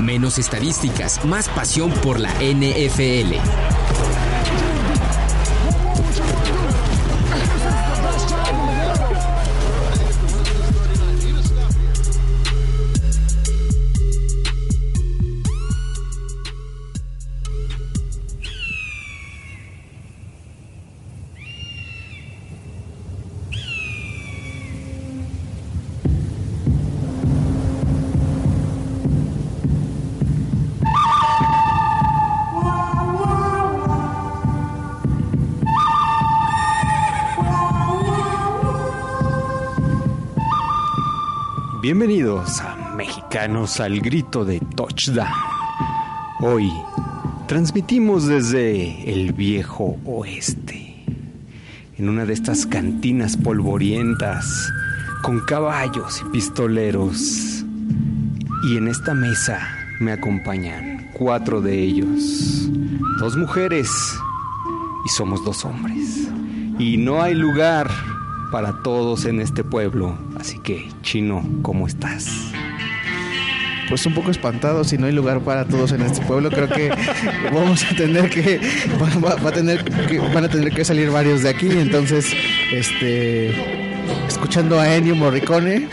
Menos estadísticas, más pasión por la NFL. Bienvenidos a Mexicanos al Grito de Touchdown. Hoy transmitimos desde el viejo oeste, en una de estas cantinas polvorientas, con caballos y pistoleros. Y en esta mesa me acompañan cuatro de ellos, dos mujeres y somos dos hombres. Y no hay lugar para todos en este pueblo. Así que, Chino, ¿cómo estás? Pues un poco espantado si no hay lugar para todos en este pueblo. Creo que vamos a tener que, va, a tener que van a tener que salir varios de aquí. Entonces, este, escuchando a Ennio Morricone,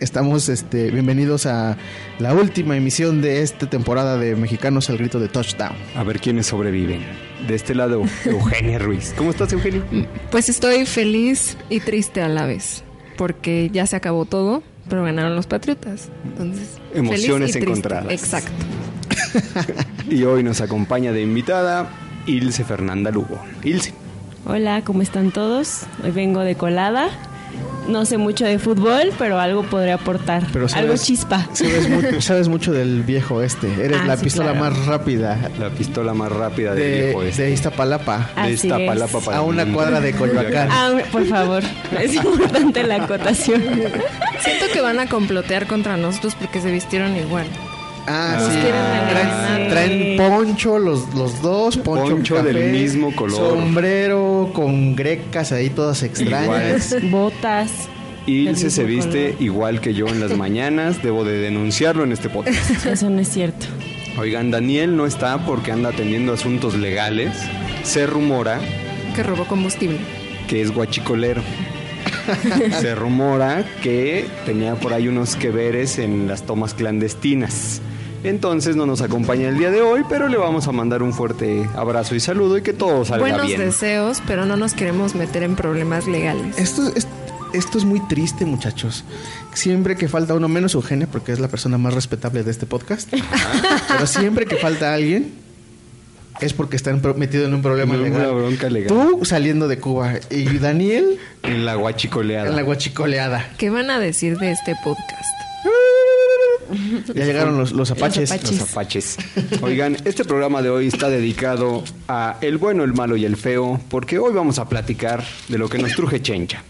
estamos, este, bienvenidos a la última emisión de esta temporada de Mexicanos al grito de Touchdown. A ver quiénes sobreviven. De este lado, Eugenia Ruiz. ¿Cómo estás, Eugenia? Pues estoy feliz y triste a la vez, porque ya se acabó todo, pero ganaron los Patriotas. Entonces, emociones encontradas. Exacto. y hoy nos acompaña de invitada Ilse Fernanda Lugo. Ilse. Hola, ¿cómo están todos? Hoy vengo de colada no sé mucho de fútbol, pero algo podría aportar. algo chispa. Sabes mucho, del viejo este. Eres ah, la pistola más rápida. La pistola más rápida del de, viejo este. De Iztapalapa. de Iztapalapa a una cuadra de Coyoacán. Ah, por favor. Es importante la acotación. Siento que van a complotear contra nosotros porque se vistieron igual. Ah, sí. Traen, poncho los, los dos, poncho, del mismo color. Sombrero con grecas ahí todas extrañas. Botas. Ilse se viste igual que yo en las mañanas. Debo de denunciarlo en este podcast. Eso no es cierto. Oigan, Daniel no está porque anda atendiendo asuntos legales. Se rumora... Que robó combustible. Que es guachicolero. Se rumora que tenía por ahí unos que veres en las tomas clandestinas. Entonces no nos acompaña el día de hoy, pero le vamos a mandar un fuerte abrazo y saludo y que todo salga bien. Buenos deseos, pero no nos queremos meter en problemas legales. Esto, es, esto es muy triste, muchachos. Siempre que falta uno, menos Eugenia, porque es la persona más respetable de este podcast. pero siempre que falta alguien, es porque están metidos en un problema legal. bronca legal. Tú saliendo de Cuba y Daniel en la guachicoleada. En la guachicoleada. ¿Qué van a decir de este podcast? Ya llegaron los, los, apaches. los, apaches. Oigan, este programa de hoy está dedicado a el bueno, el malo y el feo, porque hoy vamos a platicar de lo que nos truje Chencha.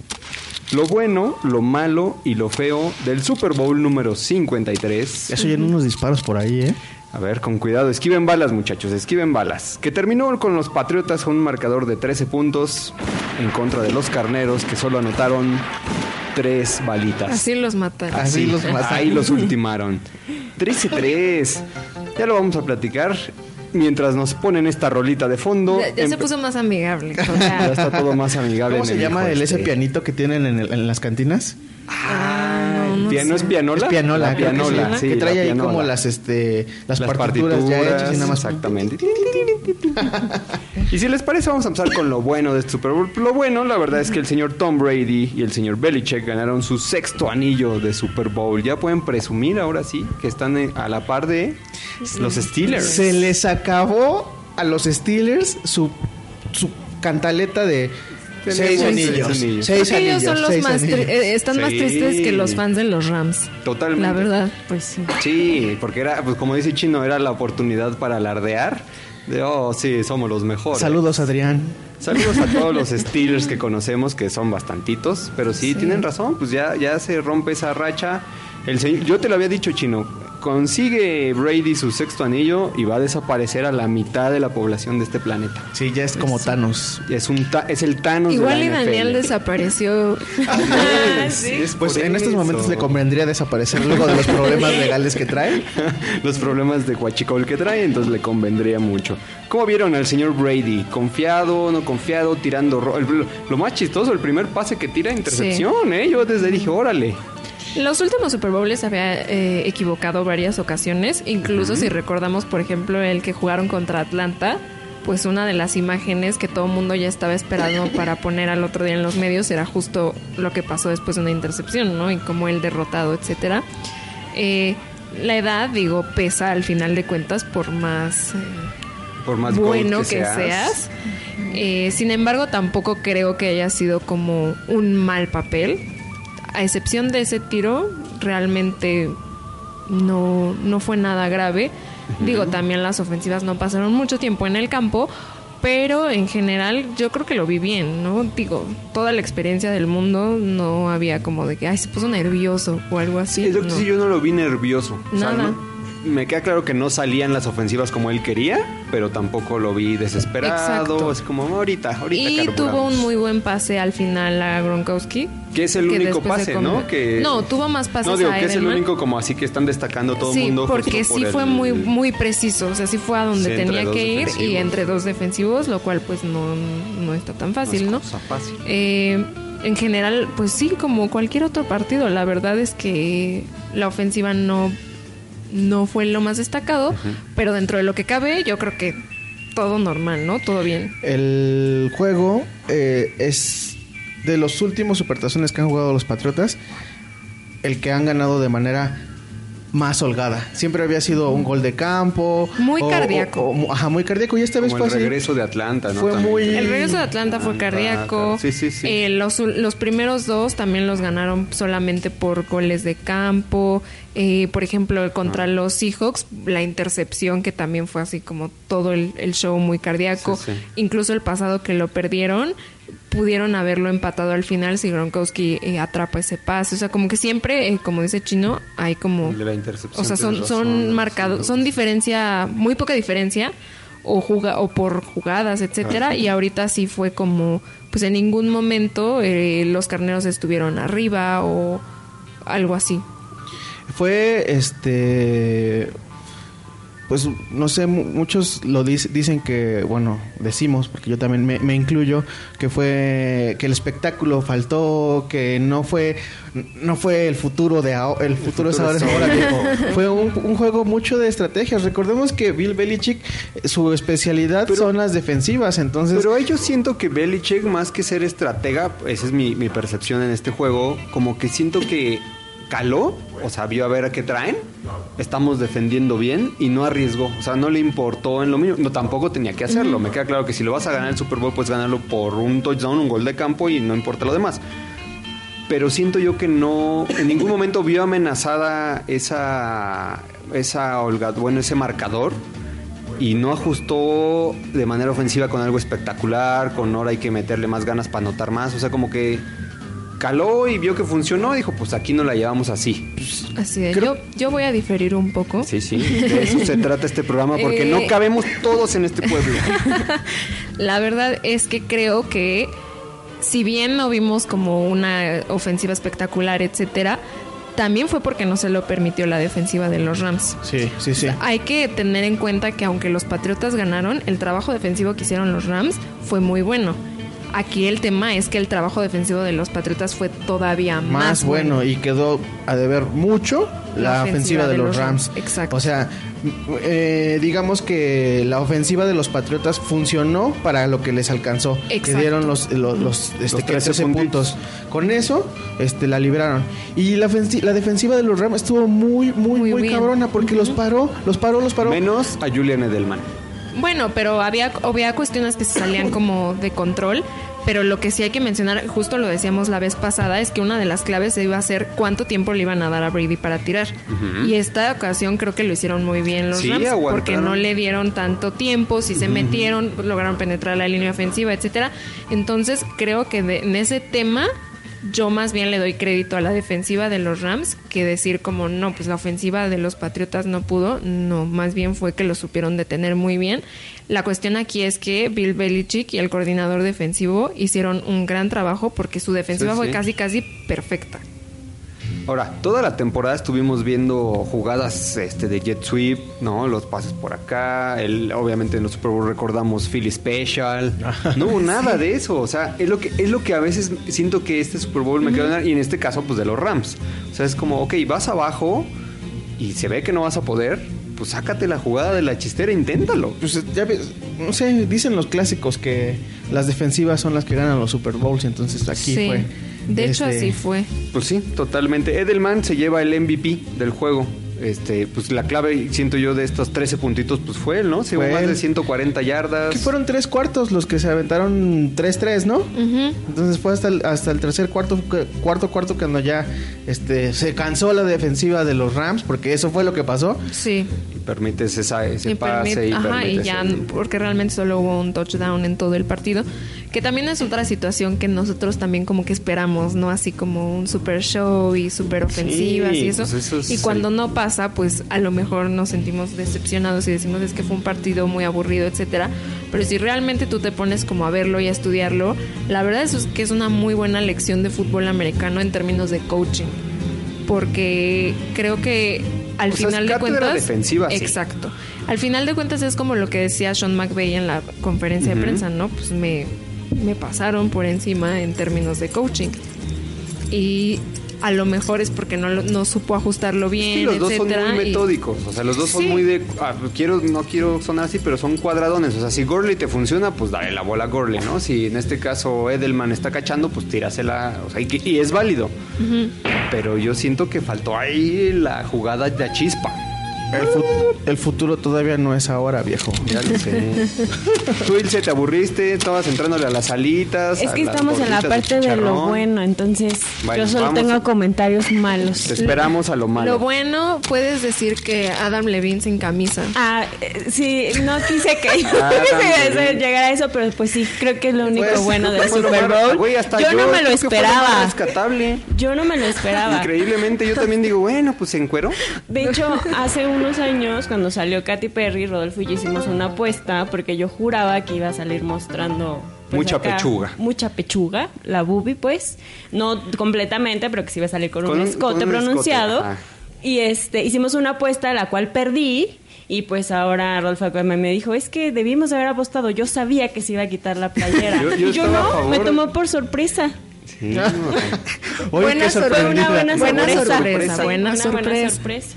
Lo bueno, lo malo y lo feo del Super Bowl número 53. Eso ya unos disparos por ahí, ¿eh? A ver, con cuidado, esquiven balas, muchachos, esquiven balas. Que terminó con los Patriotas con un marcador de 13 puntos en contra de los Carneros, que solo anotaron tres balitas. Así los mataron. Así los mataron. Ahí los ultimaron. 13-3. Ya lo vamos a platicar. Mientras nos ponen esta rolita de fondo. Ya, se puso más amigable. ya está todo más amigable. ¿Cómo se llama el ese este. pianito que tienen en, las cantinas? Ah, ¿piano es pianola? Es pianola, pianola, sí, que trae ahí como las este las, partituras, ya hechas y nada más exactamente. Y si les parece, vamos a empezar con lo bueno de este Super Bowl. Lo bueno, la verdad, es que el señor Tom Brady y el señor Belichick ganaron su sexto anillo de Super Bowl. Ya pueden presumir ahora sí que están eh, a la par de los Steelers. Se les acabó a los Steelers su su cantaleta de Seis anillos. Seis anillos. son los más eh, están más tristes que los fans de los Rams. Totalmente. La verdad, pues sí. Sí, porque era, pues como dice Chino, era la oportunidad para alardear. De, oh, sí, somos los mejores. Saludos, Adrián. Saludos a todos los Steelers que conocemos, que son bastantitos. Pero sí, tienen razón, pues ya, ya se rompe esa racha. El yo te lo había dicho, Chino, consigue Brady su sexto anillo y va a desaparecer a la mitad de la población de este planeta. Sí, ya es como Thanos. Es un es el Thanos Igual y Daniel desapareció. pues en estos momentos le convendría desaparecer luego de los problemas legales que trae. los problemas de Huachicol que trae, entonces le convendría mucho. ¿Cómo vieron al señor Brady? ¿Confiado, no confiado, tirando... lo más chistoso, el primer pase que tira intercepción, ¿eh? Yo desde dije, órale. Los últimos Super Bowls había eh, equivocado varias ocasiones, incluso si recordamos, por ejemplo, el que jugaron contra Atlanta, pues una de las imágenes que todo el mundo ya estaba esperando para poner al otro día en los medios era justo lo que pasó después de una intercepción, ¿no? Y como el derrotado, etcétera. Eh, la edad, digo, pesa al final de cuentas por más, eh, por más bueno que, seas. sin embargo, tampoco creo que haya sido como un mal papel a excepción de ese tiro, realmente no, no fue nada grave. Digo, también las ofensivas no pasaron mucho tiempo en el campo, pero en general yo creo que lo vi bien, ¿no? Digo, toda la experiencia del mundo no había como de que, ay, se puso nervioso o algo así. Sí, yo no lo vi nervioso. Nada me queda claro que no salían las ofensivas como él quería, pero tampoco lo vi desesperado. Es como ahorita, ahorita. Y tuvo un muy buen pase al final a Gronkowski. Que es el único pase, ¿no? Que... No, tuvo más pases No, digo, que es el único como así que están destacando todo el mundo. Sí, porque sí fue muy muy preciso. O sea, sí fue a donde tenía que ir y entre dos defensivos, lo cual pues no, no está tan fácil, ¿no? fácil. Eh, en general, pues sí, como cualquier otro partido. La verdad es que la ofensiva no no fue lo más destacado, pero dentro de lo que cabe, yo creo que todo normal, ¿no? Todo bien. El juego eh, es de los últimos supertazones que han jugado los Patriotas, el que han ganado de manera más holgada. Siempre había sido un gol de campo. Muy cardíaco. ajá, muy cardíaco. Y esta vez fue el regreso de Atlanta, ¿no? Fue muy... El regreso de Atlanta fue cardíaco. Sí, sí, sí. Eh, los, los primeros dos también los ganaron solamente por goles de campo. Eh, por ejemplo, contra los Seahawks, la intercepción que también fue así como todo el, show muy cardíaco. Incluso el pasado que lo perdieron, pudieron haberlo empatado al final si Gronkowski eh, atrapa ese pase. O sea, como que siempre, eh, como dice Chino, hay como... o sea, son, son marcados, son diferencia, muy poca diferencia, o, juga, o por jugadas, etcétera. Y ahorita sí fue como, pues en ningún momento eh, los carneros estuvieron arriba o algo así. Fue este pues no sé, muchos lo dicen que, bueno, decimos, porque yo también me, incluyo, que fue que el espectáculo faltó, que no fue no fue el futuro de el futuro, es ahora, fue un, juego mucho de estrategias. Recordemos que Bill Belichick su especialidad son las defensivas, entonces Pero yo siento que Belichick más que ser estratega, esa es mi, mi percepción en este juego, como que siento que caló, o sea, vio a ver a qué traen, estamos defendiendo bien y no arriesgó, o sea, no le importó en lo mínimo, no tampoco tenía que hacerlo, me queda claro que si lo vas a ganar el Super Bowl, puedes ganarlo por un touchdown, un gol de campo y no importa lo demás. Pero siento yo que no, en ningún momento vio amenazada esa, esa bueno, ese marcador y no ajustó de manera ofensiva con algo espectacular, con ahora hay que meterle más ganas para anotar más, o sea, como que caló y vio que funcionó, dijo, pues aquí no la llevamos así. Así es. Yo, yo voy a diferir un poco. Sí, sí, de eso se trata este programa, porque no eh, cabemos todos en este pueblo. la verdad es que creo que si bien no vimos como una ofensiva espectacular, etcétera, también fue porque no se lo permitió la defensiva de los Rams. Sí, sí, sí. hay que tener en cuenta que aunque los Patriotas ganaron, el trabajo defensivo que hicieron los Rams fue muy bueno. Aquí el tema es que el trabajo defensivo de los Patriotas fue todavía más, bueno. y quedó a deber mucho la, ofensiva, de, los, Rams. Exacto. O sea, eh, digamos que la ofensiva de los Patriotas funcionó para lo que les alcanzó. Exacto. Que dieron los, los, este, 13 puntos. Con eso este, la liberaron. Y la, la defensiva de los Rams estuvo muy, muy, muy, cabrona porque los paró, los paró, los paró. Menos a Julian Edelman. Bueno, pero había, había cuestiones que se salían como de control. Pero lo que sí hay que mencionar, justo lo decíamos la vez pasada, es que una de las claves iba a ser cuánto tiempo le iban a dar a Brady para tirar. Y esta ocasión creo que lo hicieron muy bien los Rams, porque no le dieron tanto tiempo, si se metieron, lograron penetrar la línea ofensiva, etcétera. Entonces creo que en ese tema yo más bien le doy crédito a la defensiva de los Rams que decir como no, pues la ofensiva de los Patriotas no pudo, no, más bien fue que lo supieron detener muy bien. La cuestión aquí es que Bill Belichick y el coordinador defensivo hicieron un gran trabajo porque su defensiva fue casi casi perfecta. Ahora, toda la temporada estuvimos viendo jugadas este, de jet sweep, ¿no? Los pases por acá, el, obviamente en los Super Bowl recordamos Philly Special. No hubo nada de eso, o sea, es lo que es lo que a veces siento que este Super Bowl me quedó y en este caso pues de los Rams. O sea, es como, ok, vas abajo y se ve que no vas a poder, pues sácate la jugada de la chistera, inténtalo. Pues ya ves, no sé, dicen los clásicos que las defensivas son las que ganan los Super Bowls, entonces aquí fue de hecho, así este, fue. Pues sí, totalmente. Edelman se lleva el MVP del juego. Este, pues la clave, siento yo, de estos 13 puntitos, pues fue él, ¿no? Se fue más de 140 yardas. Que fueron tres cuartos los que se aventaron 3-3, ¿no? Entonces fue hasta el, hasta el tercer cuarto, cuarto, cuarto, cuando ya este, se cansó la defensiva de los Rams, porque eso fue lo que pasó. Sí. Y permites esa, ese pase y, ajá, y ya, porque realmente solo hubo un touchdown en todo el partido. Que también es otra situación que nosotros también como que esperamos, ¿no? Así como un super show y super ofensivas y eso. Pues y cuando no pasa, pues a lo mejor nos sentimos decepcionados y decimos es que fue un partido muy aburrido, etcétera. Pero si realmente tú te pones como a verlo y a estudiarlo, la verdad es que es una muy buena lección de fútbol americano en términos de coaching. Porque creo que al final de cuentas. defensiva, exacto. Al final de cuentas es como lo que decía Sean McVeigh en la conferencia de prensa, ¿no? Pues me me pasaron por encima en términos de coaching. Y a lo mejor es porque no, no supo ajustarlo bien. Sí, los dos son muy metódicos. O sea, los dos son muy de. Ah, quiero, no quiero sonar así, pero son cuadradones. O sea, si Gorley te funciona, pues dale la bola a Gorley, ¿no? Si en este caso Edelman está cachando, pues tírasela. O sea, y, es válido. Pero yo siento que faltó ahí la jugada de chispa. El, futuro todavía no es ahora, viejo. Ya lo sé. Tú, Ilse, te aburriste, estabas entrándole a las salitas. Es que estamos en la parte de, lo bueno, entonces yo solo tengo comentarios malos. Te esperamos a lo malo. Lo bueno, puedes decir que Adam Levine sin camisa. Ah, eh, sí, no quise que llegar a eso, pero pues sí, creo que es lo único pues, bueno del Super Bowl. yo, no me lo esperaba. Yo no me lo esperaba. Increíblemente, yo también digo, bueno, pues en cuero. De hecho, hace un unos años, cuando salió Katy Perry, Rodolfo y yo hicimos una apuesta porque yo juraba que iba a salir mostrando pues, mucha pechuga. Mucha pechuga, la boobie, pues. No completamente, pero que sí iba a salir con, un escote pronunciado. y este, hicimos una apuesta, la cual perdí. Y pues ahora Rodolfo me dijo, es que debimos haber apostado. Yo sabía que se iba a quitar la playera. y yo no, me tomó por sorpresa. Sí. buena, sorpresa, una buena, sorpresa. Buena sorpresa.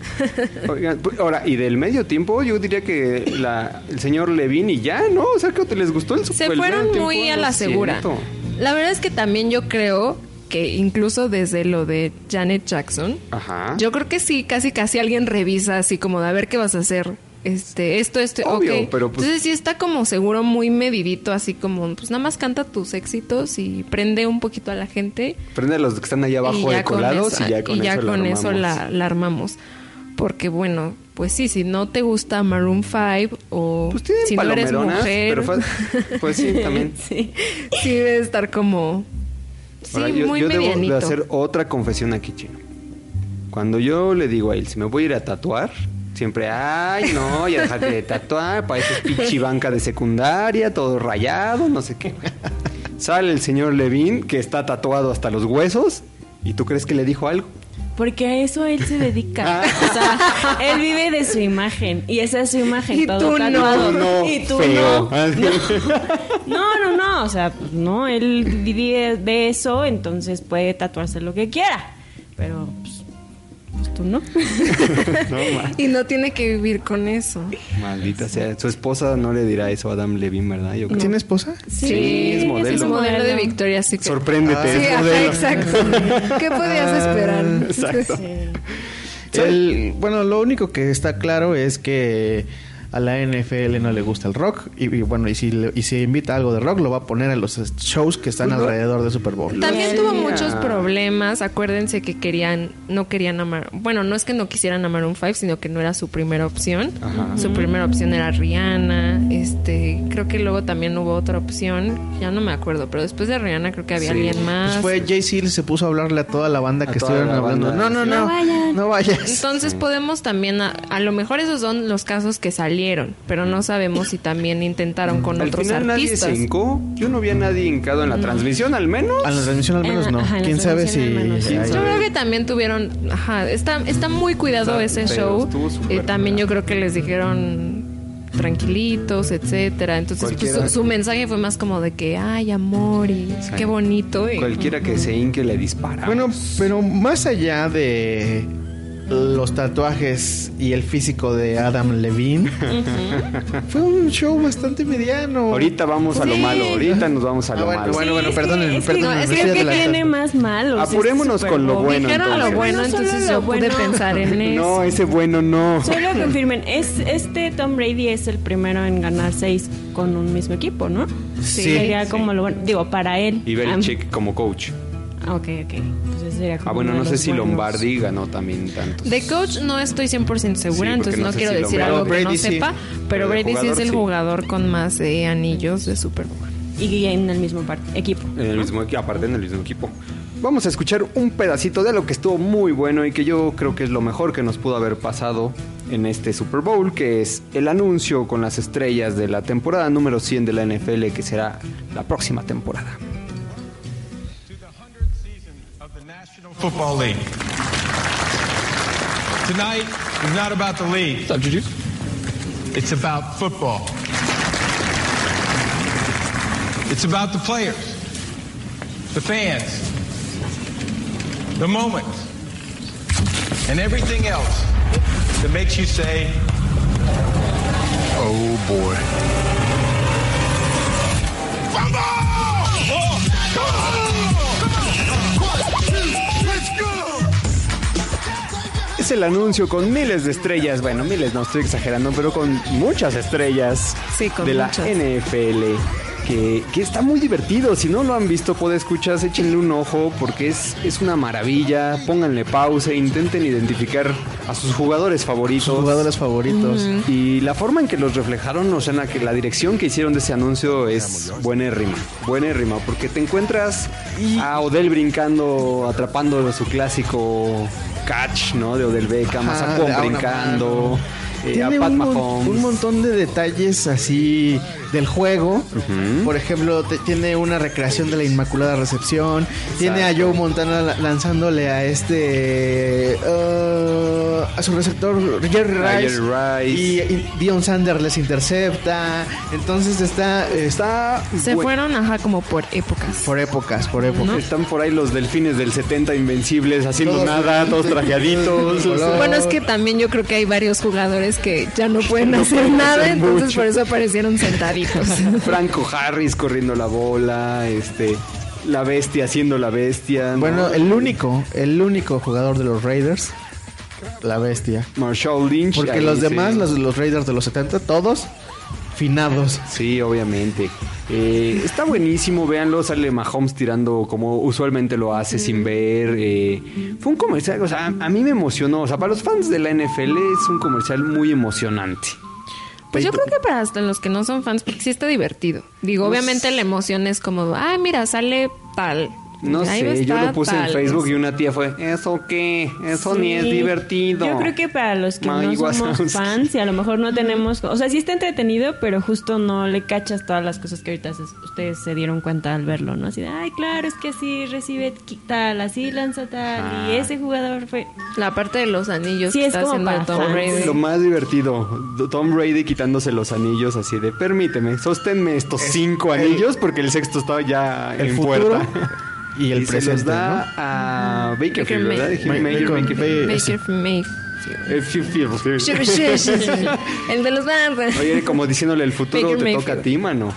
Pues, ahora, y del medio tiempo, yo diría que la, el señor Levin y ya, ¿no? O sea, que te les gustó el Se fueron muy a la segura. La verdad es que también yo creo que incluso desde lo de Janet Jackson, yo creo que sí, casi casi alguien revisa así como de a ver qué vas a hacer este, esto, esto, Obvio, pero pues, Entonces sí está como seguro muy medidito, así como, pues nada más canta tus éxitos y prende un poquito a la gente. Prende a los que están ahí abajo de colados y ya con, y ya eso, con la eso la, la, armamos. Porque bueno, pues sí, si no te gusta Maroon 5 o pues si no eres mujer, pues sí, también. sí, sí debe estar como... Sí, muy yo debo de hacer otra confesión aquí, Chino. Cuando yo le digo a él, si me voy a ir a tatuar, Siempre, ay, no, ya déjate de tatuar, pareces pichibanca de secundaria, todo rayado, no sé qué. Sale el señor Levin, que está tatuado hasta los huesos, y tú crees que le dijo algo. Porque a eso él se dedica. Ah. o sea, él vive de su imagen. Y esa es su imagen. Y todo tú no. y tú no. no. No, no, O sea, no, él vive de eso, entonces puede tatuarse lo que quiera. Pero ¿no? y no tiene que vivir con eso. Maldita sea. Su esposa no le dirá eso a Adam Levine, ¿verdad? Yo ¿Tiene esposa? Sí, es modelo. Es modelo de Victoria Secret. Sorpréndete, ah, es modelo. exacto. ¿Qué podías ah, esperar? Exacto. bueno, lo único que está claro es que a la NFL no le gusta el rock y, y bueno, y si, le- y si invita algo de rock lo va a poner en los shows que están alrededor de Super Bowl. También tuvo muchos problemas. Acuérdense que querían, no querían amar. Bueno, no es que no quisieran amar un 5, sino que no era su primera opción. Ajá. Su primera opción era Rihanna. Este, creo que luego también hubo otra opción. Ya no me acuerdo, pero después de Rihanna creo que había Sí. alguien más. Pues fue Jay-Z se puso a hablarle a toda la banda A que estuvieron la hablando. banda. No, no, no. No vayan. No vayas. Entonces podemos también, a, a lo mejor esos son los casos que salieron, pero no sabemos si también intentaron con Al otros final nadie se hincó. Yo no vi a nadie hincado en la transmisión, al menos. A la transmisión al En menos no. ajá, en ¿Quién sabe si... menos, sí. Yo creo que también tuvieron, ajá, está, está muy cuidado Está- ese show. Eh, también yo creo que les dijeron tranquilitos, etcétera. Entonces pues, su, su mensaje fue más como de que, ay, amor y Sí. qué bonito. y- Cualquiera que se hinque le dispara. Bueno, pero más allá de los tatuajes y el físico de Adam Levine, fue un show bastante mediano. ahorita vamos a lo Sí. malo. Ahorita nos vamos a Ah, lo bueno, malo. bueno, bueno, perdónenme, es que- perdónenme, es me que estoy ¿qué adelantando. tiene más malo? Apurémonos con lo bueno. Dijeron entonces. lo bueno, No solo entonces lo yo pude bueno. pensar en eso. No, ese bueno no. Solo confirmen, es, este Tom Brady es el primero en ganar seis con un mismo equipo, ¿no? Sí. Sería como lo bueno. Digo, para él. Y Belichick como coach. Ah, ok, ok. Entonces sería como Ah, bueno, no de sé si buenos. Lombardi ganó también tantos. De coach no estoy 100% segura, Sí, entonces no no, sé quiero si decir algo que Brady no sí. sepa, Pero Brady sí es el sí. jugador con más eh, anillos de Super Bowl. Y en el mismo equipo. En el mismo equipo, aparte en el mismo equipo. Vamos a escuchar un pedacito de lo que estuvo muy bueno y que yo creo que es lo mejor que nos pudo haber pasado en este Super Bowl, que es el anuncio con las estrellas de la temporada número 100 de la NFL, que será la próxima temporada. Football League. Tonight is not about the league. It's about football. It's about the players, the fans, the moment, and everything else that makes you say, oh boy. Es el anuncio con miles de estrellas, bueno, miles no estoy exagerando, pero con muchas estrellas Sí, con de muchas. la NFL. Que, que está muy divertido. Si no lo han visto, puede escuchar, échenle un ojo porque es, es una maravilla. Pónganle pausa, intenten identificar a sus jugadores favoritos. Sus jugadores favoritos. Y la forma en que los reflejaron, o sea, en la, que la dirección que hicieron de ese anuncio es buenérrima, buenérrima, porque te encuentras a Odell brincando, atrapando su clásico catch, ¿no? De Odell Beckham, Ajá, a brincando, eh, a Pat un, Mahomes. un montón de detalles así del juego. Por ejemplo, te- tiene una recreación de la Inmaculada Recepción. Tiene a Joe Montana la- lanzándole a este. uh, a su receptor Jerry Rice. Y, y Dion Sanders les intercepta. Entonces está. Está. Se fueron, ajá, como por épocas. Por épocas, por épocas. Están por ahí los delfines del 70 invencibles haciendo Todos- nada, todos trajeaditos. Bueno, es que también yo creo que hay varios jugadores que ya no pueden No hacer pueden nada, hacer entonces mucho. por eso aparecieron Franco Harris corriendo la bola, este, la bestia haciendo la bestia. ¿no? Bueno, el único, el único jugador de los Raiders, la bestia. Marshall Lynch. Porque ahí los sí. demás, los, los Raiders de los 70, todos finados. Sí, obviamente. Eh, está buenísimo, véanlo, sale Mahomes tirando como usualmente lo hace sin ver. eh, fue un comercial, o sea, a, a mí me emocionó. O sea, para los fans de la NFL es un comercial muy emocionante. Pues yo creo que para hasta los que no son fans, porque sí está divertido. Digo, Pues- obviamente la emoción es como, ay, mira, sale tal. No sé, yo lo puse en tal". Facebook y una tía fue, ¿eso qué? Eso ni es divertido. Yo creo que para los que no somos fans y a lo mejor no tenemos... O sea, sí está entretenido, pero justo no le cachas todas las cosas que ahorita se- ustedes se dieron cuenta al verlo, ¿no? Así de, ay, claro, es que así recibe tal, así lanza tal, Ah. y ese jugador fue... La parte de los anillos Sí, que es está como haciendo para Tom. Brady. Lo más divertido, Tom Brady quitándose los anillos así de, permíteme, sosténme estos cinco anillos porque el sexto está ya El en futuro puerta. y el se presente, los da a Bakerfield, Baker ¿verdad? Bakerfield. May- Baker sí, sí. El de los barras. Oye, como diciéndole el futuro Baker te toca a ti, mano.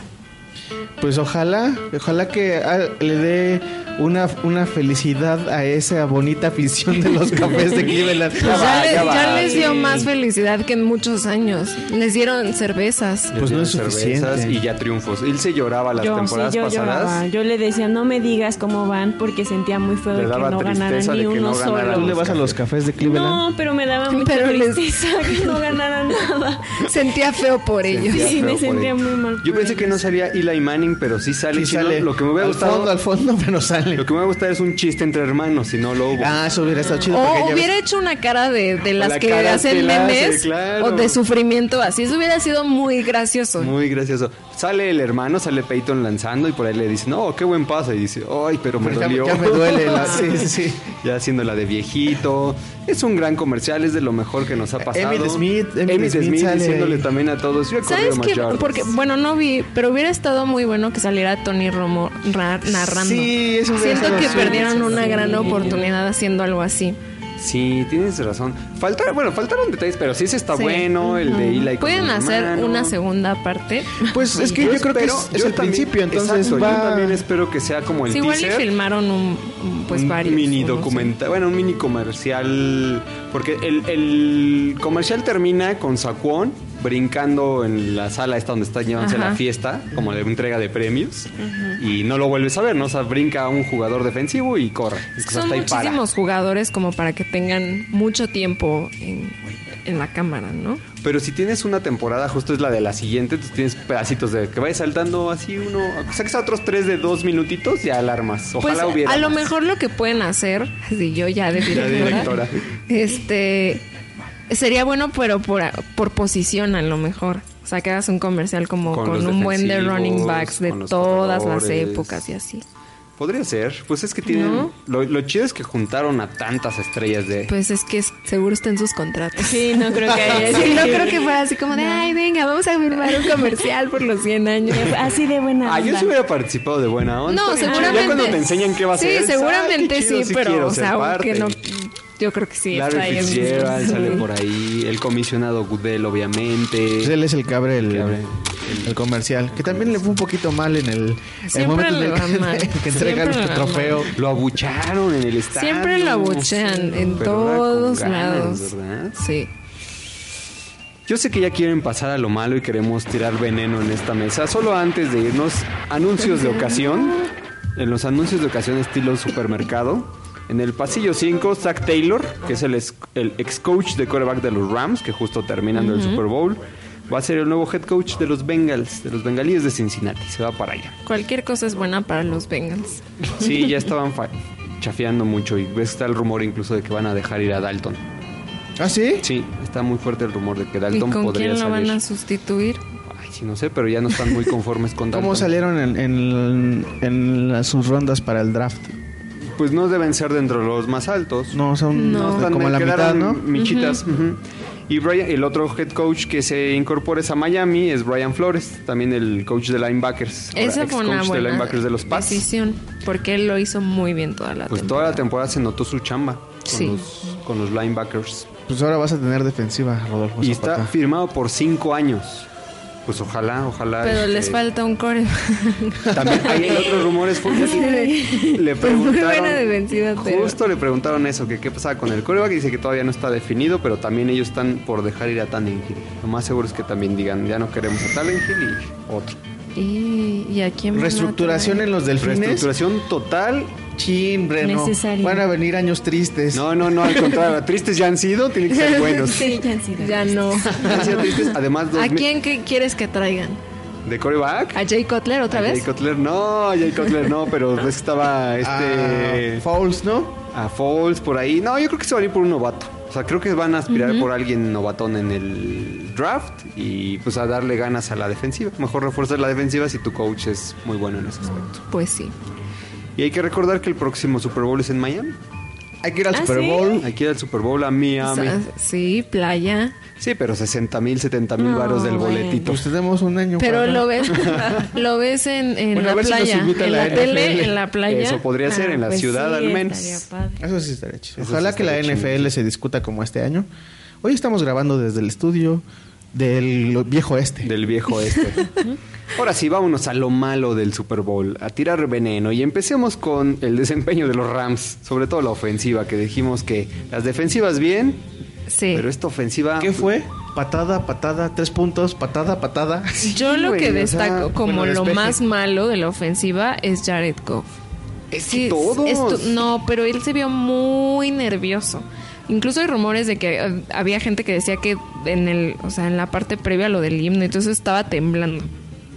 Pues ojalá, ojalá que ah, le dé una, una felicidad a esa bonita afición de los cafés de Cleveland. Pues ya, va, le- ya va, ya les dio más felicidad que en muchos años. Les dieron cervezas. Pues no es cervezas suficiente. y ya triunfos. Él se lloraba las Yo, sí, temporadas yo pasadas. lloraba. Yo le decía, no me digas cómo van, porque sentía muy feo Le de que no ganaran tristeza ni uno no ganaran. ¿Tú solo. le vas a los cafés de Cleveland? No, pero me daba mucha Pero les- que no ganaran nada. Sentía feo por ellos. Sentía Sí, me sentía muy mal Yo pensé que no salía Eli Manning, pero sí sale. Sí sale. Lo que me hubiera al gustado. fondo, al fondo, pero sale. Lo que me hubiera gustado es un chiste entre hermanos, si no lo hubo. Ah, eso hubiera estado chido. O hubiera ves- hecho una cara de, de las la que hacen memes claro. o de sufrimiento así. Eso hubiera sido muy gracioso. Muy gracioso. Sale el hermano, sale Peyton lanzando y por ahí le dice, no, qué buen pase. Y dice, ay, pero me dolió. ya me duele la- sí, sí, sí. ya haciendo la de viejito. Es un gran comercial, es de lo mejor que nos ha pasado. Emmitt Smith, Emmitt Emmitt Smith Smith diciéndole ahí. también a todos. Yo he ¿Sabes yardas". Porque, bueno, no vi, pero hubiera estado muy bueno que saliera Tony Romo ra- narrando. Sí, eso Siento que perdieron una gran oportunidad haciendo algo así. Sí, tienes razón. Falta, bueno, faltaron detalles, pero sí ese está Sí. bueno, el de Eli Pueden hacer hermano. una segunda parte. Pues es que yo, creo que es, es yo el también- principio, entonces exacto, va... Yo también espero que sea como el Sí, igual y filmaron un, pues un varios. mini documental, bueno, un mini comercial, porque el, el comercial termina con Saquon brincando en la sala esta donde está llevándose Ajá. la fiesta, como de entrega de premios, y no lo vuelves a ver, ¿no? O sea, brinca un jugador defensivo y corre. Es que son muchísimos jugadores como para que tengan mucho tiempo en, en la cámara, ¿no? Pero si tienes una temporada, justo es la de la siguiente, entonces tienes pedacitos de que vaya saltando así uno, sacas a otros tres de dos minutitos, ya alarmas. Ojalá pues hubiera. a lo más. mejor lo que pueden hacer, si yo ya de Ya directora, directora. este sería bueno pero por, por posición a lo mejor. O sea, que hagas un comercial como Con un buen de running backs de todas las épocas y así. Podría ser, pues es que tienen. ¿No? Lo, lo chido es que juntaron a tantas estrellas de. Pues es que es- seguro está en sus contratos. Sí, no creo que haya Sí, no creo que fuera así como de, ay, venga, vamos a firmar un comercial por los 100 años. Así de buena Ah, yo onda. sí hubiera participado de buena onda. No, seguramente. Ya cuando te enseñan qué va a sí, ser. "Ay, seguramente chido, sí, pero, o sea, parte". aunque no. Yo creo que sí Larry está ahí en- Fitzgerald sale por ahí. El comisionado Goodell, obviamente. Pues él es el que abre el, Que abre el comercial. Que también le fue un poquito mal en el, momento en le el va que, mal. que entrega Siempre el le va trofeo. Lo abucharon en el estadio. Siempre lo abuchean en Pero todos ganas, lados. ¿verdad? Sí. Yo sé que ya quieren pasar a lo malo y queremos tirar veneno en esta mesa. Solo antes de irnos, anuncios de ocasión. En los anuncios de ocasión estilo supermercado. En el pasillo 5, Zach Taylor, que es el, ex- el ex coach de quarterback de los Rams, que justo terminando el Super Bowl, va a ser el nuevo head coach de los Bengals, de los Bengalíes de Cincinnati. Se va para allá. Cualquier cosa es buena para los Bengals. Sí, ya estaban chafeando mucho y ves que está el rumor incluso de que van a dejar ir a Dalton. ¿Ah, sí? Sí, está muy fuerte el rumor de que ¿Y Dalton con podría quién lo salir. van a sustituir? Ay, sí, no sé, pero ya no están muy conformes con Dalton. ¿Cómo salieron en, en, en las- sus rondas para el draft? Pues no deben ser dentro de los más altos. No, son No. Están- como la mitad, ¿no? Michitas. ujú. Y Brian, el otro head coach que se incorpora a Miami es Brian Flores, también el coach de linebackers. Esa fue una de buena linebackers de los Pats. decisión, porque él lo hizo muy bien toda la Pues toda temporada. la temporada se notó su chamba con, Sí. los, con los linebackers. Pues ahora vas a tener defensiva, Rodolfo Y está firmado por cinco años. Pues ojalá, ojalá. Pero este, les falta un core. También hay el otro rumor es le Pues preguntaron pero- justo le preguntaron eso que qué pasaba con el coreback y dice que todavía no está definido pero también ellos están por dejar ir a Tannenhill lo más seguro es que también digan ya no queremos a Tannenhill y otro ¿Y, y a quién Reestructuración en los delfines. reestructuración total Chin, Breno. Necesario. Van a venir años tristes. no no no al contrario tristes ya han sido tienen que ser buenos Sí, ya han sido. Ya no. han sido tristes además dos ¿A quién que quieres que traigan? de coreback ¿A Jay Cutler otra A vez? Jay Cutler no a Jay Cutler no pero ves estaba este Ah, Fouls, ¿no? a Foles por ahí. No, yo creo que se van a ir por un novato. O sea, creo que van a aspirar por alguien novatón en el draft y pues a darle ganas a la defensiva. Mejor refuerzar la defensiva si tu coach es muy bueno en ese aspecto. Pues sí. Y hay que recordar que el próximo Super Bowl es en Miami. Hay que ir al ¿Ah, Super sí? Bowl. Hay que ir al Super Bowl a Miami. O sea, sí, playa. Sí, pero 60 mil, 70 mil No, varos del bueno. boletito. Pues tenemos un año. Pero para- lo ves, lo ves en, en Bueno, a la ver si nos playa, invita en la la, tele, NFL. en la playa. Eso podría ser Ah, en la pues ciudad sí, al menos. padre. Eso sí estaría chido. Ojalá sí que la NFL se discuta como este año. Hoy estamos grabando desde el estudio del viejo este. Del viejo este. Ahora sí, vámonos a lo malo del Super Bowl, a tirar veneno. Y empecemos con el desempeño de los Rams, sobre todo la ofensiva, que dijimos que las defensivas bien, Sí. Pero esta ofensiva... ¿Qué fue? Patada, patada, tres puntos, patada, patada. Yo lo que o destaco sea, como bueno, lo más malo de la ofensiva es Jared Goff. Es Sí, que todos. esto- no, pero él se vio muy nervioso. Incluso hay rumores de que eh, había gente que decía que en el, o sea, en la parte previa a lo del himno, entonces estaba temblando.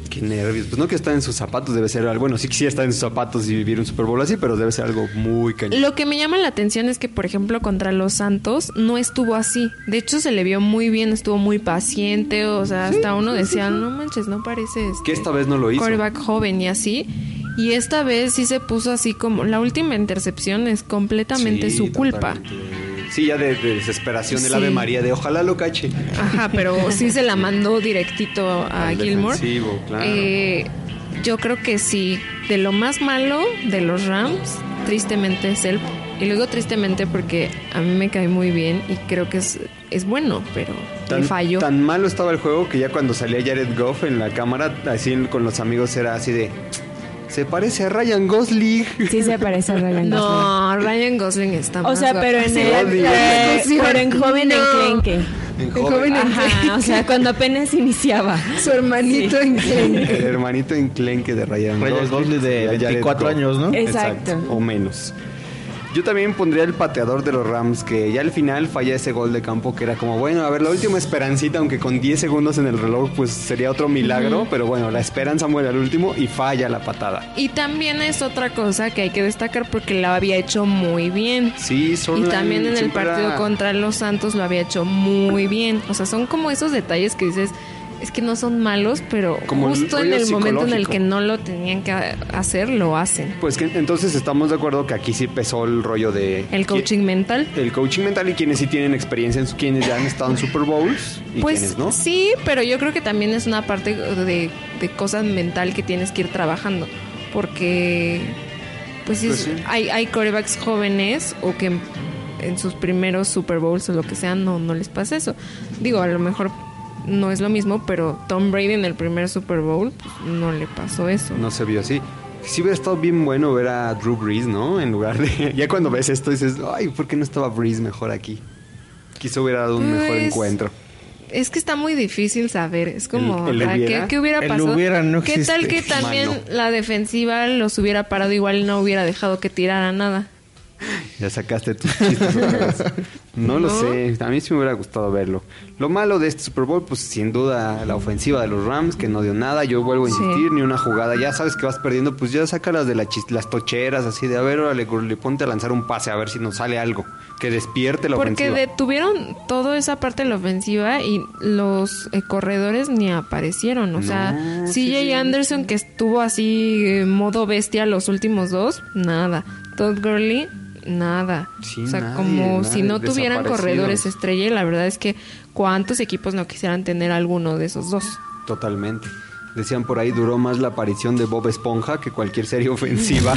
Qué nervios. Pues no que estar en sus zapatos debe ser algo... Bueno, sí quisiera estar en sus zapatos y vivir un Super Bowl así, pero debe ser algo muy cañón. Lo que me llama la atención es que, por ejemplo, contra los Santos no estuvo así. De hecho, se le vio muy bien, estuvo muy paciente. O sea, hasta uno decía, no manches, no parece este Que esta vez no lo hizo. quarterback joven y así. Y esta vez sí se puso así como la última intercepción es completamente Sí, su culpa. totalmente. Sí, ya de, de desesperación del Sí. Ave María, de ojalá lo cache. Ajá, pero sí se la mandó directito a Al Gilmore. claro. Eh, yo creo que sí, de lo más malo de los Rams, tristemente es él. Y luego tristemente porque a mí me cae muy bien y creo que es, es bueno, pero le falló. tan malo estaba el juego que ya cuando salía Jared Goff en la cámara, así con los amigos era así de... Se parece a Ryan Gosling. Sí se parece a Ryan Gosling. No, Ryan Gosling está O más sea, guapo. pero en el, eh, pero en joven no. enclenque. En En joven Ajá, o sea, cuando apenas iniciaba. Su hermanito en Clenque. El hermanito enclenque de Ryan, Ryan Gosling de y a Jared 24 Goff. años, ¿no? Exacto. O menos. Yo también pondría el pateador de los Rams, que ya al final falla ese gol de campo, que era como, bueno, a ver, la última esperancita, aunque con 10 segundos en el reloj, pues sería otro milagro, pero bueno, la esperanza muere al último y falla la patada. Y también es otra cosa que hay que destacar porque la había hecho muy bien. Sí, Y Sorline también en el partido era- contra los Santos lo había hecho muy bien. O sea, son como esos detalles que dices, es que no son malos, pero Como el justo en el momento en el que no lo tenían que hacer, lo hacen. Pues que entonces estamos de acuerdo que aquí sí pesó el rollo de... El coaching mental. El coaching mental y quienes sí tienen experiencia, en quienes ya han estado en Super Bowls y Pues quienes no. sí, pero yo creo que también es una parte de, de cosas mental que tienes que ir trabajando. Porque, pues, sí, Pues es- sí. hay, hay corebacks jóvenes o que en sus primeros Super Bowls o lo que sea no, no les pasa eso. Digo, a lo mejor no es lo mismo, pero Tom Brady en el primer Super Bowl pues, no le pasó eso. No se vio así. Sí hubiera estado bien bueno ver a Drew Brees, ¿no? En lugar de... Ya cuando ves esto dices, ay, ¿por qué no estaba Brees mejor aquí? Quizá hubiera dado un mejor Pues, encuentro. Es que está muy difícil saber. Es como, ¿El- el ¿para ¿qué, hubiera? qué hubiera pasado? hubiera no ¿Qué tal que también Mano. la defensiva los hubiera parado igual no hubiera dejado que tirara nada? Ya sacaste tus chistes otra vez. No lo sé, a mí sí me hubiera gustado verlo. Lo malo de este Super Bowl, pues sin duda la ofensiva de los Rams, que no dio nada. Yo vuelvo a Sí. insistir, ni una jugada. Ya sabes que vas perdiendo, pues ya sácalas de la las tocheras, así de a ver, órale, le ponte a lanzar un pase, a ver si nos sale algo. Que despierte la Porque ofensiva. detuvieron toda esa parte de la ofensiva y los eh, corredores ni aparecieron. O sea, CJ sí, sí. Anderson que estuvo así eh, modo bestia los últimos dos, nada. Todd Gurley, nada. Sí, o sea, nadie, como nadie, si no tuvieran corredores estrella, y la verdad es que cuántos equipos no quisieran tener alguno de esos dos. Totalmente. Decían por ahí, duró más la aparición de Bob Esponja que cualquier serie ofensiva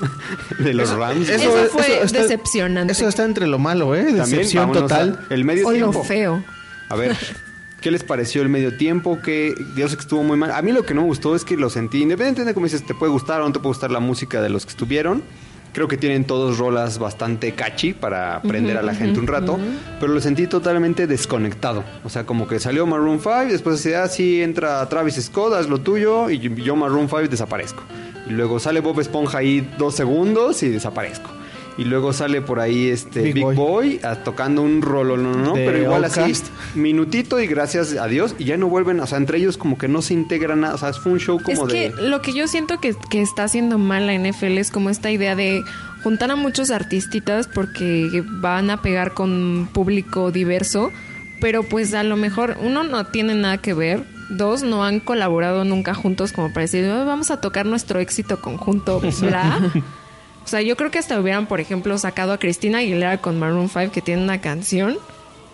de los Rams. Eso fue decepcionante. Eso está entre lo malo, ¿eh? Decepción total. a- el medio O lo feo. A ver, ¿qué les pareció el medio tiempo? Que que estuvo muy mal. A mí lo que no me gustó es que lo sentí, independientemente de cómo dices, te puede gustar o no te puede gustar la música de los que estuvieron. Creo que tienen todos rolas bastante catchy para prender a la gente un rato, pero lo sentí totalmente desconectado. O sea, como que salió Maroon 5, después decía, ah, sí, entra Travis Scott, haz lo tuyo, y yo Maroon 5 desaparezco. Y luego sale Bob Esponja ahí dos segundos y desaparezco. Y luego sale por ahí este Big Big, Boy. Boy, tocando un rolo, no, no, pero igual así, minutito y gracias a Dios, y ya no vuelven, o sea, entre ellos como que no se integran nada, o sea, fue un show como es de... que lo que yo siento que, que está haciendo mal la NFL es como esta idea de juntar a muchos artistitas porque van a pegar con público diverso, pero pues a lo mejor uno no tiene nada que ver, dos no han colaborado nunca juntos como para decir "Ay, vamos a tocar nuestro éxito conjunto, bla. O sea, yo creo que hasta hubieran, por ejemplo, sacado a Cristina Aguilera con Maroon 5 que tiene una canción.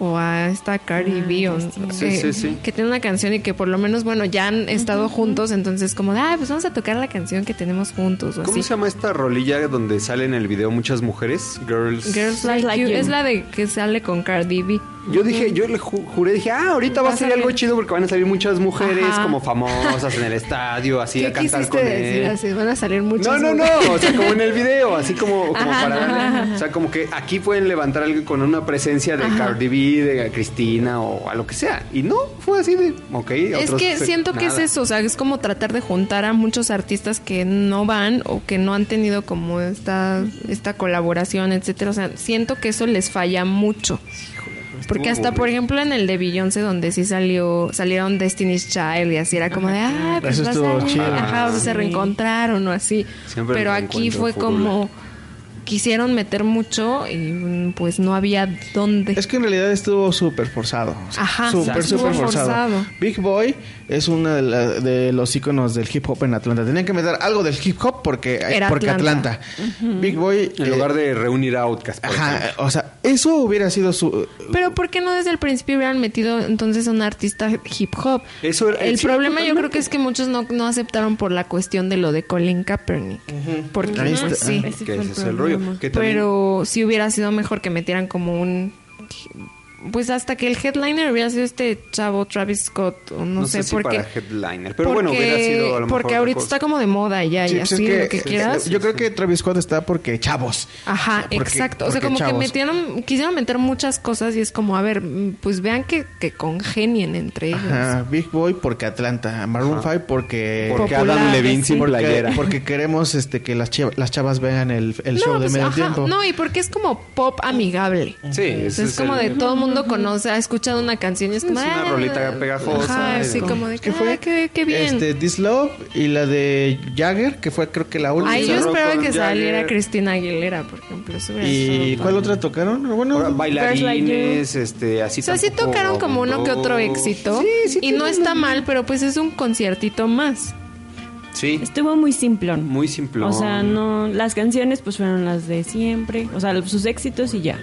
O a esta Cardi B, o- Sí, eh, sí, sí. que tiene una canción y que por lo menos, bueno, ya han estado juntos, entonces como, ah, pues vamos a tocar la canción que tenemos juntos o ¿Cómo así. se llama esta rolilla donde sale en el video muchas mujeres? Girls. Girls Like, Like you. You. Es la de que sale con Cardi B. Yo dije, yo le ju- juré, dije, ah, ahorita va a salir algo chido porque van a salir muchas mujeres Ajá. como famosas en el estadio, así ¿Qué a cantar con decir? él. Así, van a salir muchos. No, no, no, o sea, como en el video, así como, como Ajá, para darle- ajá. o sea, como que aquí pueden levantar algo con una presencia de Cardi B, de Cristina o a lo que sea. Y no, fue así de, ok. Es otros que se- siento que es eso, o sea, es como tratar de juntar a muchos artistas que no van o que no han tenido como esta, esta colaboración, etcétera. O sea, siento que eso les falla mucho. Porque hasta, por ejemplo, en el de Beyoncé, donde sí salió, salieron Destiny's Child y así era como de, ah, pues Eso va a estuvo salir". chido. Ajá, o sea, se reencontraron o así. Siempre Pero aquí fue como, quisieron meter mucho y mm, pues no había dónde. Es que en realidad estuvo súper forzado. Ajá, súper, súper forzado. forzado. Big Boy es uno de, la- de los iconos del hip hop en Atlanta. Tenían que meter algo del hip hop porque, Era porque Atlanta. Atlanta. Big Boy. En eh, lugar de reunir a Outcast, Ajá, ejemplo. o sea, eso hubiera sido su. Pero ¿por qué no desde el principio hubieran metido entonces a un artista hip hop? Eso era- el sí, problema yo creo que es que muchos no, no aceptaron por la cuestión de lo de Colin Kaepernick. Porque Ahí no, está. sí. Ese que fue el ese es el rollo. Pero si hubiera sido mejor que metieran como un pues hasta que el headliner hubiera sido este chavo Travis Scott o no, no, sé, sé, si por qué. para headliner. Pero bueno, Porque- hubiera sido a lo mejor Porque ahorita cosa. está como de moda ya Sí, y pues así es lo que quieras. Yo creo que Travis Scott está porque chavos. Ajá, Porque- exacto. O sea, como que metieron, quisieron meter muchas cosas y es como, a ver, mm, pues vean que, que congenien entre ellos. Ajá, Big Boy porque Atlanta. Maroon 5 porque. Porque Popular, Adam Levine sin porque, playera. porque queremos este que las, chiva- las chavas vean el, el show de pues, medio ajá, tiempo. no, y porque es como pop amigable. Sí, sea, es, es como el- de todo el mundo conoce, ha escuchado una canción y es como Es una "Ah", rolita pegajosa, Ajá, así como- como de ¿Qué que, fue? "Ah, qué, qué bien. Este, This Love y la de Jagger, que fue creo que la última. Ay, yo esperaba que saliera. Cristina Aguilera, por ejemplo. ¿Y cuál padre. otra tocaron? Bueno, Ahora, Like bailarines, este, así O sea, sí tocaron como uno que otro éxito. Sí, sí y no está mal, pero pues es un conciertito más. Sí, Estuvo muy simplón. muy simplón. O sea, no, las canciones pues fueron las de siempre, o sea, sus éxitos y ya.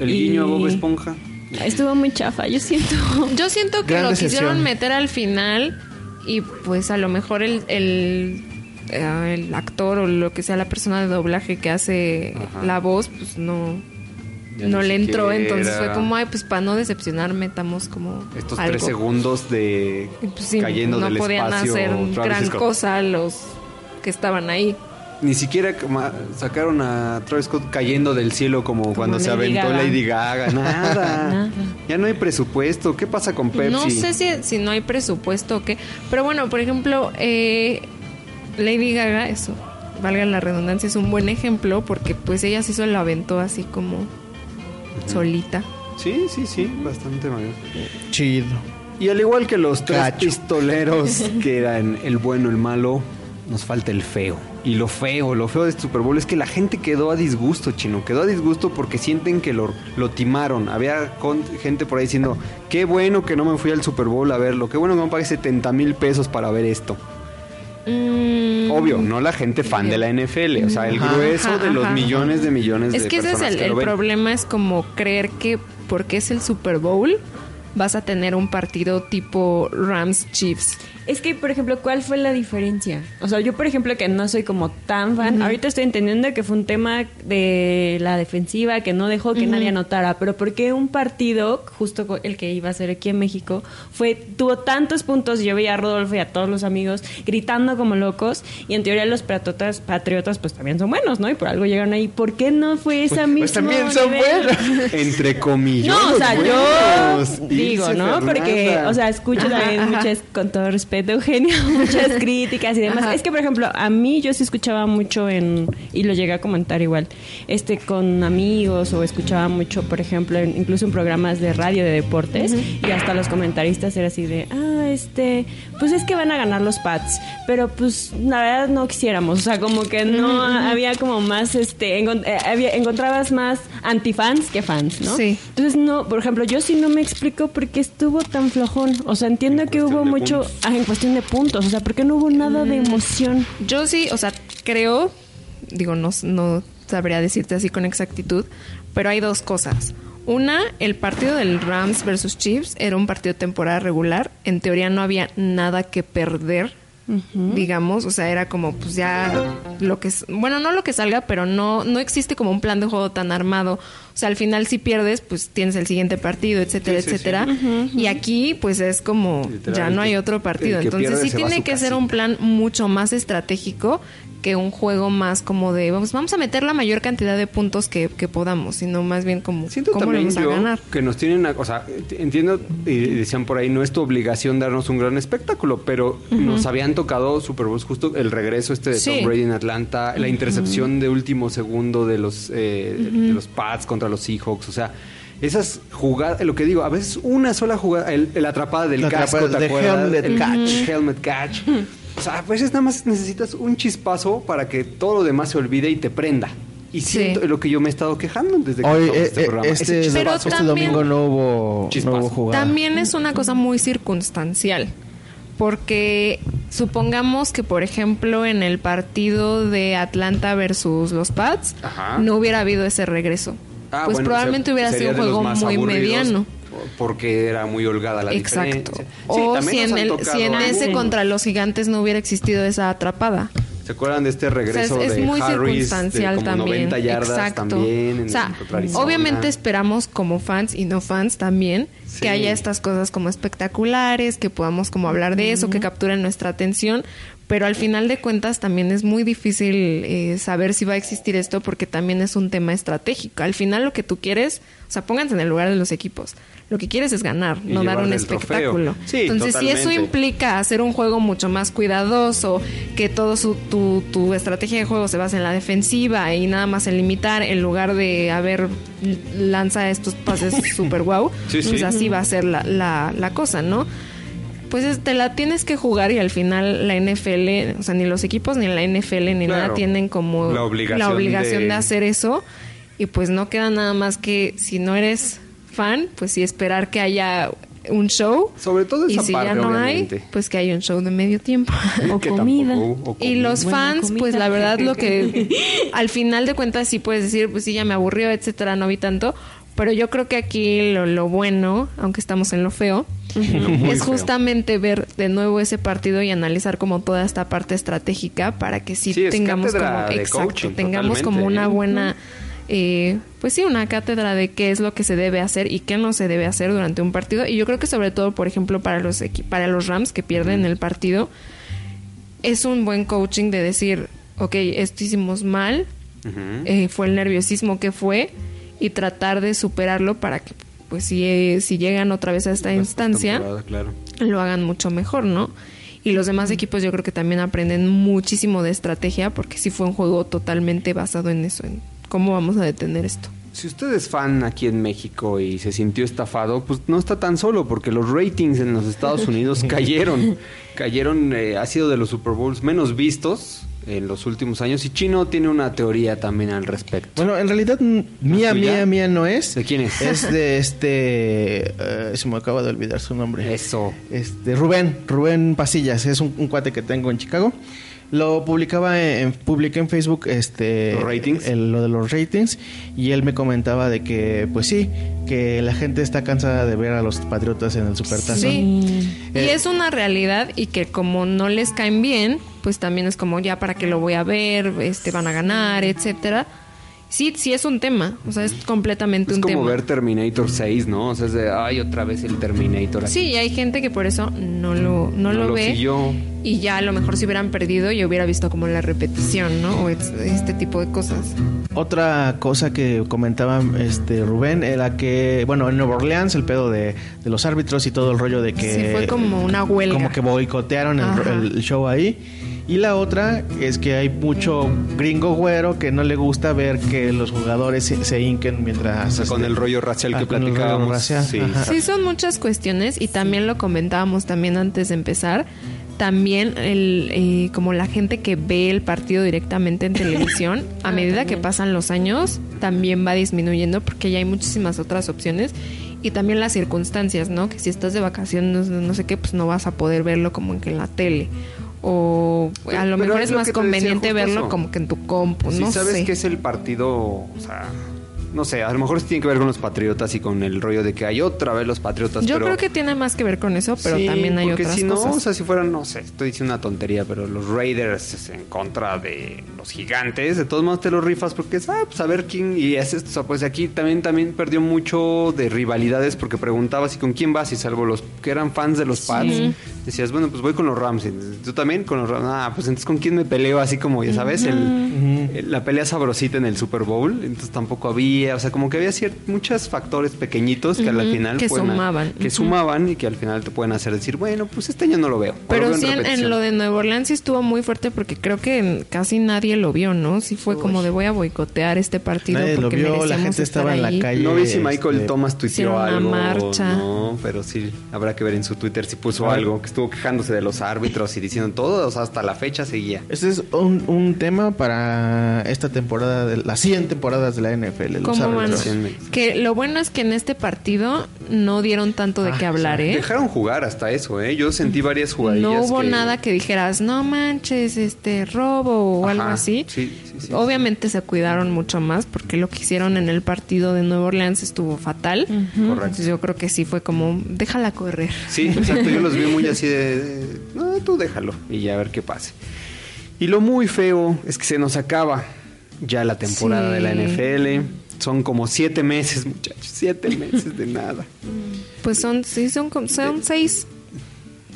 El Y guiño a Bob Esponja. Estuvo muy chafa, yo siento. Yo siento que Gran lo decepción. quisieron meter al final y pues a lo mejor el, el, eh, el actor o lo que sea la persona de doblaje que hace Ajá. la voz, pues no, Ya no le entró. siquiera. Entonces fue como, ay, pues para no decepcionar metamos como Estos algo. tres segundos de pues, sí, cayendo no del podían espacio. hacer Travis gran Scott. cosa los que estaban ahí. Ni siquiera sacaron a Travis Scott cayendo del cielo como, cuando se aventó Gaga. Lady Gaga. Nada. Nada. Ya no hay presupuesto. ¿Qué pasa con Pepsi? No sé si, si no hay presupuesto o qué. Pero bueno, por ejemplo, eh, Lady Gaga, eso, valga la redundancia, es un buen ejemplo porque pues ella sí se lo aventó así como solita. Sí, sí, sí, bastante mayor. Chido. Y al igual que los tres Cacho. pistoleros que eran el bueno, el malo, nos falta el feo. Y lo feo, lo feo de este Super Bowl es que la gente quedó a disgusto, chino. Quedó a disgusto porque sienten que lo, lo timaron. Había con- gente por ahí diciendo, qué bueno que no me fui al Super Bowl a verlo. Qué bueno que me pagué 70 mil pesos para ver esto. Mm, Obvio, no la gente fan de la NFL. O sea, el Ajá. grueso Ajá, de los ajá. millones de millones Es de que ese es personas el, que el lo ven. problema, es como creer que porque es el Super Bowl vas a tener un partido tipo Rams Chiefs. Es que, por ejemplo, ¿cuál fue la diferencia? O sea, yo, por ejemplo, que no soy como tan fan, ahorita estoy entendiendo que fue un tema de la defensiva que no dejó que nadie anotara, pero ¿por qué un partido, justo el que iba a ser aquí en México, fue tuvo tantos puntos y yo veía a Rodolfo y a todos los amigos gritando como locos y en teoría los patriotas, patriotas pues también son buenos, ¿no? Y por algo llegaron ahí. ¿Por qué no fue esa misma Pues también son buenos. Entre comillas. no, o sea, buenos. yo digo, ¿no? Porque, o sea, escucho también muchas, con todo respeto, Eugenio, muchas críticas y demás. Ajá. Es que, por ejemplo, a mí yo sí escuchaba mucho en, y lo llegué a comentar igual, este, con amigos o escuchaba mucho, por ejemplo, en- incluso en programas de radio de deportes y hasta los comentaristas era así de, ah, este, pues es que van a ganar los Pats, pero pues la verdad no quisiéramos, o sea, como que no había como más, este, eh, había, encontrabas más antifans que fans, ¿no? Sí. Entonces, no, por ejemplo, yo sí no me explico por qué estuvo tan flojón. O sea, entiendo En que hubo mucho puntos. En cuestión de puntos. O sea, ¿por qué no hubo nada de emoción? Yo sí, o sea, creo, digo, no, no sabría decirte así con exactitud, pero hay dos cosas. Una, el partido del Rams versus Chiefs era un partido temporada regular. En teoría no había nada que perder digamos, o sea, era como pues ya lo que es, bueno, no lo que salga, pero no no existe como un plan de juego tan armado. O sea, al final si pierdes, pues tienes el siguiente partido, etcétera, Sí, sí, sí. etcétera. Y aquí pues es como Literal, ya no hay otro partido. Entonces pierde sí tiene que ser un plan mucho más estratégico que un juego más como de vamos vamos a meter la mayor cantidad de puntos que, que podamos, sino más bien como Siento cómo también vamos a yo ganar. que nos tienen, a- o sea, entiendo y decían por ahí no es tu obligación darnos un gran espectáculo, pero nos habían tocado Super Bowls justo el regreso este de Sí. Tom Brady en Atlanta, la intercepción de último segundo de los eh, de los Pats contra los Seahawks, o sea, esas jugadas, lo que digo, a veces una sola jugada, el, el atrapada del La casco, atrapada ¿te acuerdas? helmet el catch. el helmet catch. O sea, a veces nada más necesitas un chispazo para que todo lo demás se olvide y te prenda. Y Sí. siento es lo que yo me he estado quejando desde que Hoy, eh, este eh, programa. Este. Pero este también- domingo no hubo, no hubo jugada. También es una cosa muy circunstancial. Porque supongamos que, por ejemplo, en el partido de Atlanta versus los Pats, Ajá. no hubiera habido ese regreso. Ah, pues bueno, probablemente hubiera sido un juego muy aburridos, mediano. Porque era muy holgada la Exacto. diferencia. Sí, o si en, el, si en ese contra los gigantes no hubiera existido esa atrapada. ¿Se acuerdan de este regreso O sea, es, es de muy Harris circunstancial de como también. 90 yardas Exacto. también en o sea, obviamente esperamos como fans y no fans también Sí. que haya estas cosas como espectaculares, que podamos como hablar de eso, que capturen nuestra atención, pero al final de cuentas también es muy difícil eh, saber si va a existir esto porque también es un tema estratégico. Al final lo que tú quieres, o sea, pónganse en el lugar de los equipos. Lo que quieres es ganar, Y no dar un espectáculo. Sí, Entonces, si eso implica hacer un juego mucho más cuidadoso, que todo su, tu, tu estrategia de juego se basa en la defensiva y nada más en limitar en lugar de haber lanza estos pases super wow, Sí, sí. pues así va a ser la, la, la cosa, ¿no? Pues es- te la tienes que jugar y al final la NFL, o sea, ni los equipos ni la NFL ni Claro. nada tienen como La obligación la obligación de- de hacer eso y pues no queda nada más que si no eres fan, pues sí esperar que haya un show Sobre todo y esa si parte, ya no obviamente. hay, pues que hay un show de medio tiempo. O comida. tampoco- o Y los Buena fans, comida. pues la verdad lo que al final de cuentas sí puedes decir, pues sí, ya me aburrió, etcétera, no vi tanto. Pero yo creo que aquí lo, lo bueno, aunque estamos en lo feo, es feo. justamente ver de nuevo ese partido y analizar como toda esta parte estratégica para que sí, tengamos como exacto, coaching, tengamos como una ¿eh? buena eh, pues sí, una cátedra de qué es lo que se debe hacer y qué no se debe hacer durante un partido. Y yo creo que sobre todo, por ejemplo, para los para los Rams que pierden el partido, es un buen coaching de decir, ok, esto hicimos mal, eh, fue el nerviosismo que fue y tratar de superarlo para que, pues si, eh, si llegan otra vez a esta instancia, claro. lo hagan mucho mejor, ¿no? Y los demás equipos yo creo que también aprenden muchísimo de estrategia porque sí fue un juego totalmente basado en eso, en cómo vamos a detener esto. Si usted es fan aquí en México y se sintió estafado, pues no está tan solo, porque los ratings en los Estados Unidos cayeron. Cayeron, eh, ha sido de los Super Bowls menos vistos en los últimos años. Y Chino tiene una teoría también al respecto. Bueno, en realidad mía, mía, mía no es. ¿De quién es? Es de este... eh, se me acaba de olvidar su nombre. Eso. Este, Rubén, Rubén Pasillas, es un, un cuate que tengo en Chicago. Lo publicaba en, publiqué en Facebook este ¿Los ratings? el- lo de los ratings y él me comentaba de que pues sí, que la gente está cansada de ver a los patriotas en el supertazón. Sí. Y Eh, es una realidad y que como no les caen bien, pues también es como ya para qué lo voy a ver, este van a ganar, etcétera. Sí, sí es un tema, o sea, es completamente Es un como tema. ver Terminator 6, ¿no? O sea, es de, ay, otra vez el Terminator. aquí". Sí, y hay gente que por eso no lo, no No lo, lo ve. siguió. Y ya a lo mejor si hubieran perdido, yo hubiera visto como la repetición, ¿no? O es- este tipo de cosas. Otra cosa que comentaba este Rubén era que, bueno, en Nueva Orleans el pedo de, de los árbitros y todo el rollo de que... Sí, fue como una huelga. Como que boicotearon el, el show ahí. Y la otra es que hay mucho gringo güero que no le gusta ver que los jugadores se, se hinquen mientras... O sea, con este, el rollo racial ah, que rollo platicábamos. racial, Sí. Sí, son muchas cuestiones y también lo comentábamos también antes de empezar. También el, eh, como la gente que ve el partido directamente en televisión, a medida que pasan los años, también va disminuyendo porque ya hay muchísimas otras opciones y también las circunstancias, ¿no? Que si estás de vacaciones, no sé qué, pues no vas a poder verlo como que en la tele. O a lo pero mejor es lo más conveniente verlo como que en tu compu, Si no sabes sé. que es el partido, o sea, no sé, a lo mejor sí tiene que ver con los patriotas y con el rollo de que hay otra vez los patriotas. Yo pero- creo que tiene más que ver con eso, pero Sí, también hay porque otras si no, cosas. o sea, si fueran, no sé, estoy diciendo una tontería, pero los Raiders en contra de los gigantes, de todos modos te los rifas porque es, ah, pues a ver quién, y es esto, o sea, pues aquí también, también perdió mucho de rivalidades porque preguntabas, ¿y con quién vas? Y salvo los que eran fans de los Pats, decías, bueno, pues voy con los Rams, y tú también con los Rams, ah, pues entonces con quién me peleo, así como, ya sabes, el, el- la pelea sabrosita en el Super Bowl, entonces tampoco había, o sea, como que había muchos factores pequeñitos que al final que pueden- sumaban. que sumaban y que al final te pueden hacer decir, bueno, pues este año no lo veo. lo Pero veo sí, en, lo de Nueva Orleans sí estuvo muy fuerte porque creo que casi nadie lo vio, ¿no? Sí fue como de voy a boicotear este partido Nadie lo porque vio, la gente estaba en la ahí. calle. No vi si Michael este, Thomas tuiteó algo. marcha. No, pero sí, habrá que ver en su Twitter si puso Ah. algo, que estuvo quejándose de los árbitros y diciendo todo, o sea, hasta la fecha seguía. Este es un, un tema para esta temporada, de, las 100 temporadas de la NFL. ¿Cómo van? Que lo bueno es que en este partido no dieron tanto de Ah, qué hablar, ¿eh? Dejaron jugar hasta eso, ¿eh? Yo sentí varias jugadillas No hubo que- nada que dijeras, no manches, este robo o Ajá, algo así. sí, sí, sí, Obviamente se cuidaron mucho más porque lo que hicieron en el partido de Nueva Orleans estuvo fatal. Entonces yo creo que sí fue como, déjala correr. Sí, exacto. Yo los vi muy así de, de, no, tú déjalo y ya a ver qué pase. Y lo muy feo es que se nos acaba ya la temporada Sí. de la NFL. Son como siete meses, muchachos. Siete meses de nada. Pues son, sí, son, como- son seis.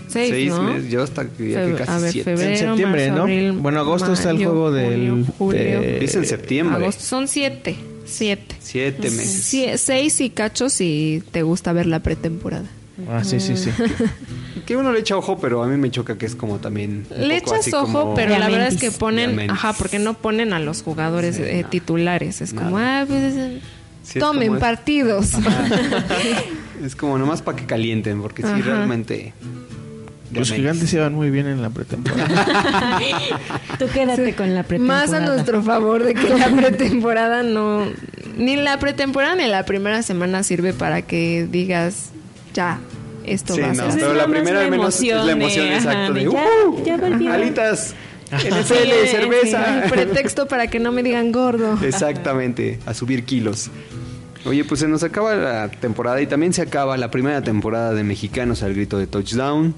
Seis, ¿no? meses. Yo hasta que casi a ver, siete. febrero, En septiembre, marzo, ¿no? abril, Bueno, agosto está el juego del- junio, julio, de- Es en septiembre. agosto. Son siete. Siete. Siete meses. Sie- seis y cachos si te gusta ver la pretemporada. Ah, sí, sí, sí. Que uno le echa ojo, pero a mí me choca que es como también. un Le poco echas así ojo, como- pero la verdad es que ponen, ajá, porque no ponen a los jugadores Sí, eh, no. titulares. Es como, ah, pues, eh, Sí, tomen es- partidos. Es como nomás para que calienten, porque sí, Ajá. realmente. Los gigantes iban muy bien en la pretemporada. Tú quédate con la pretemporada. Más a nuestro favor de que la pretemporada no. Ni la pretemporada ni la primera semana sirve para que digas, ya, esto Sí, va a ser. Pero la primera al menos es la emoción emoción de, exacto ajá, de, de ya, "Ujú, ya volvió". alitas, NFL, Sí, cerveza. El pretexto para que no me digan gordo. Exactamente, a subir kilos. Oye, pues se nos acaba la temporada y también se acaba la primera temporada de Mexicanos al grito de touchdown.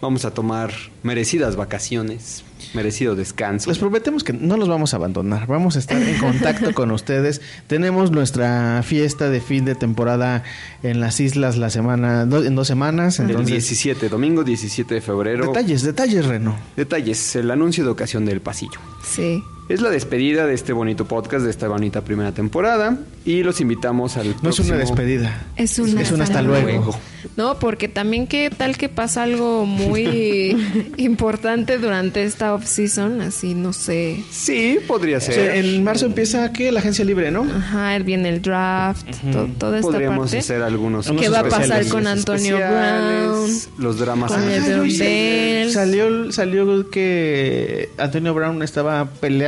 Vamos a tomar merecidas vacaciones, merecido descanso. Les prometemos que no los vamos a abandonar. Vamos a estar en contacto con ustedes. Tenemos nuestra fiesta de fin de temporada en las islas la semana, do- en dos semanas. El Entonces, 17, domingo 17 de febrero. detalles, detalles, Reno. Detalles, el anuncio de ocasión del pasillo. Sí. Es la despedida de este bonito podcast, de esta bonita primera temporada. Y los invitamos al No es una próximo- despedida. Es un, Es un hasta luego. No, porque también qué tal que pasa algo muy importante durante esta off-season, así no sé. Sí, podría O ser. sea, en marzo empieza ¿qué? la agencia libre, ¿no? Ajá, viene el draft, to- toda esta Podríamos parte. hacer algunos ¿Qué va a pasar con Antonio especiales, Los dramas Con Bell. Salió, salió que Antonio Brown estaba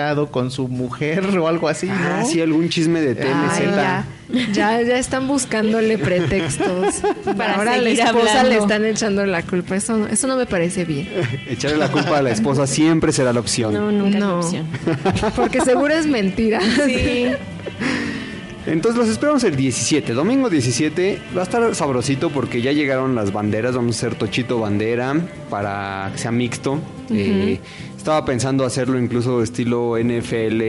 peleado con su mujer o algo así, ¿no? Ah, sí, algún chisme de TMZ. Ay, ya, ya, ya están buscándole pretextos. Para Ahora la esposa hablando. le están echando la culpa. Eso, no- eso no me parece bien. Echarle la culpa a la esposa siempre será la opción. No, nunca es No. opción. Porque seguro es mentira. Sí. Entonces los esperamos el 17, domingo 17. Va a estar sabrosito porque ya llegaron las banderas. Vamos a hacer tochito bandera para que sea mixto. Eh, estaba pensando hacerlo incluso estilo NFL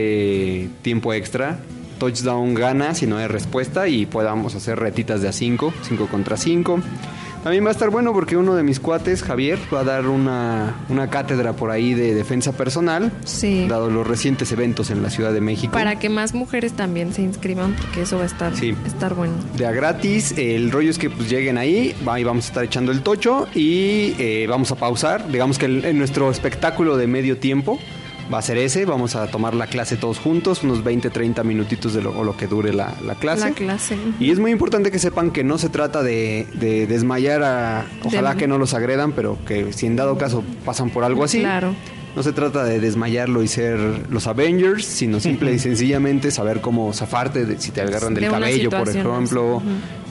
tiempo extra. Touchdown gana si no hay respuesta y podamos hacer retitas de a 5, 5 contra 5. También va a estar bueno porque uno de mis cuates, Javier, va a dar una, una cátedra por ahí de defensa personal, Sí. dado los recientes eventos en la Ciudad de México. Para que más mujeres también se inscriban, porque eso va a estar, Sí. estar bueno. de a gratis. El rollo es que pues lleguen ahí, y vamos a estar echando el tocho y eh, vamos a pausar. Digamos que en nuestro espectáculo de medio tiempo va a ser ese. Vamos a tomar la clase todos juntos, unos 20, 30 minutitos de lo, o lo que dure la, la clase. La clase. Y es muy importante que sepan que no se trata de, de desmayar a... Ojalá De- que no los agredan, pero que si en dado caso pasan por algo así, Claro. No se trata de desmayarlo y ser los Avengers, sino simple y sencillamente saber cómo zafarte de- si te agarran del De cabello, por ejemplo.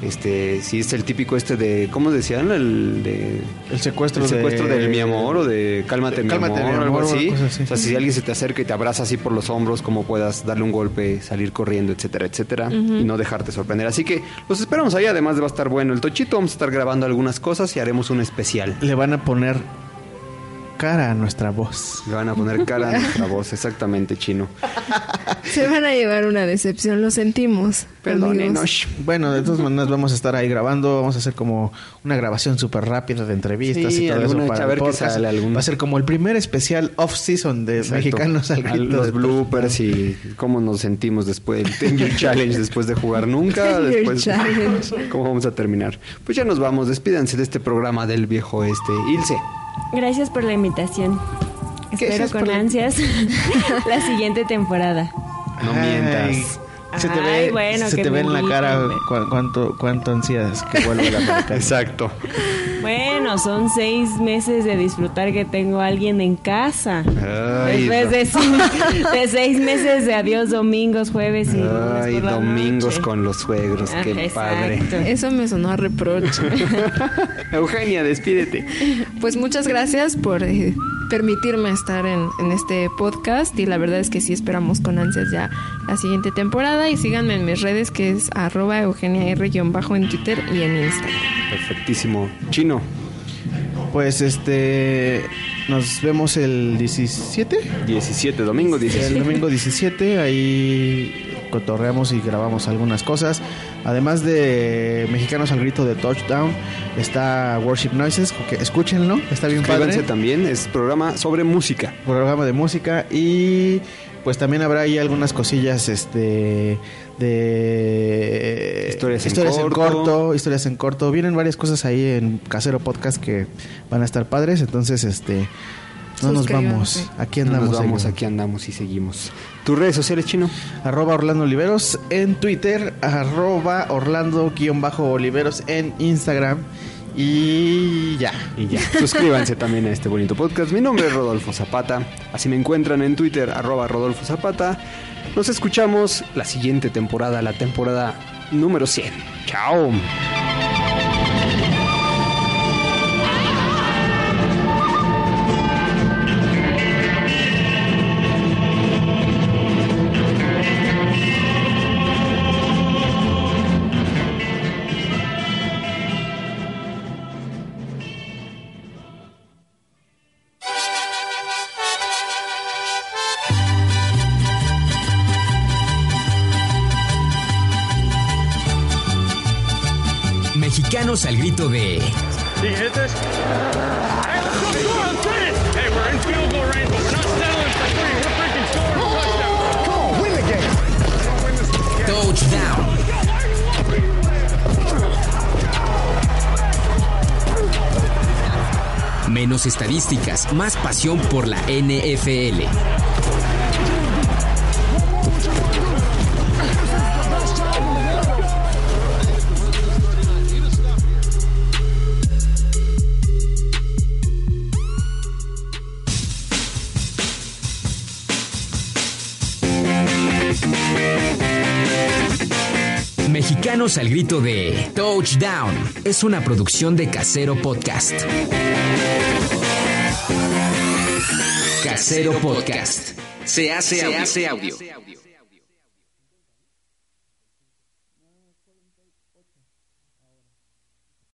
Este, si es el típico este de, ¿cómo decían? El de El secuestro, el secuestro de... del mi amor o de cálmate, mi Cálmate, amor, mi o algo así. O sea, si alguien se te acerca y te abraza así por los hombros, cómo puedas darle un golpe, salir corriendo, etcétera, etcétera, y no dejarte sorprender. Así que los esperamos ahí, además de va a estar bueno el tochito, vamos a estar grabando algunas cosas y haremos un especial. Le van a poner cara a nuestra voz. Le van a poner cara a nuestra voz, exactamente, chino. Se van a llevar una decepción, lo sentimos. amigos. Perdónenos. Bueno, de todas maneras vamos a estar ahí grabando, vamos a hacer como una grabación súper rápida de entrevistas Sí, y todo eso para el qué podcast. sale, Va a ser como el primer especial off-season de Exacto. mexicanos al grito los bloopers y cómo nos sentimos después del Ten Year Challenge después de jugar nunca después Challenge. cómo vamos a terminar pues ya nos vamos despídanse de este programa del viejo este Ilse Gracias por la invitación. ¿Qué Espero es con ansias la siguiente temporada. no Ay, mientas Se te Ay, ve, bueno, se que te ve en la cara cu- cuánto, cuánto ansías que vuelva la americana. exacto Bueno, son seis meses de disfrutar que tengo a alguien en casa. Ay, Después de, se- de seis meses de adiós domingos, jueves y lunes Ay, por la domingos noche. con los suegros, Ah, qué padre. Eso me sonó a reproche. Eugenia, despídete. Pues muchas gracias por eh, permitirme estar en, en este podcast y la verdad es que sí esperamos con ansias ya la siguiente temporada y síganme en mis redes que es arroba Eugenia R-bajo en Twitter y en Instagram. Perfectísimo. Chino, Pues este nos vemos el 17, 17, domingo el 17. domingo 17, ahí cotorreamos y grabamos algunas cosas. Además de Mexicanos al grito de Touchdown, está Worship Noises, que escúchenlo, está bien padre. también, es programa sobre música. programa de música y pues también habrá ahí algunas cosillas este de Historias en en corto. corto, historias en corto. Vienen varias cosas ahí en Casero Podcast que van a estar padres, entonces este no nos vamos. Aquí No andamos. nos vamos, aquí andamos y seguimos. ¿Tus redes sociales, Chino? Arroba Orlando Oliveros en Twitter, arroba Orlando-Oliveros en Instagram y ya. Y ya. Suscríbanse también a este bonito podcast. Mi nombre es Rodolfo Zapata. Así me encuentran en Twitter, arroba Rodolfo Zapata. Nos escuchamos la siguiente temporada, la temporada número 100. Chao. Más pasión por la NFL. Mexicanos al grito de Touchdown es una producción de Casero Podcast. Casero Podcast. Se hace, Se hace audio.